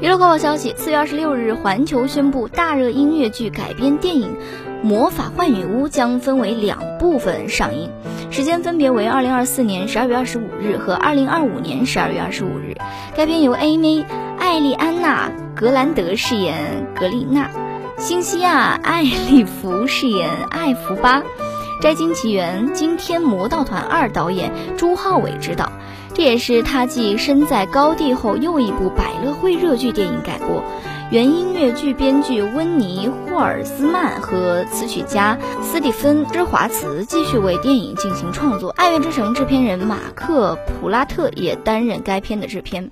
娱乐快报消息：四月二十六日，环球宣布大热音乐剧改编电影《魔法幻女巫》将分为两部分上映，时间分别为二零二四年十二月二十五日和二零二五年十二月二十五日。该片由 A 妹艾丽安娜·格兰德饰演格丽娜，辛西娅·艾利弗饰演艾弗巴。《摘金奇缘》惊天魔盗团二导演朱浩伟执导，这也是他继《身在高地》后又一部百乐汇热剧电影改播。原音乐剧编剧温尼霍尔斯曼和词曲家斯蒂芬芝华茨继续为电影进行创作。《爱乐之城》制片人马克普拉特也担任该片的制片。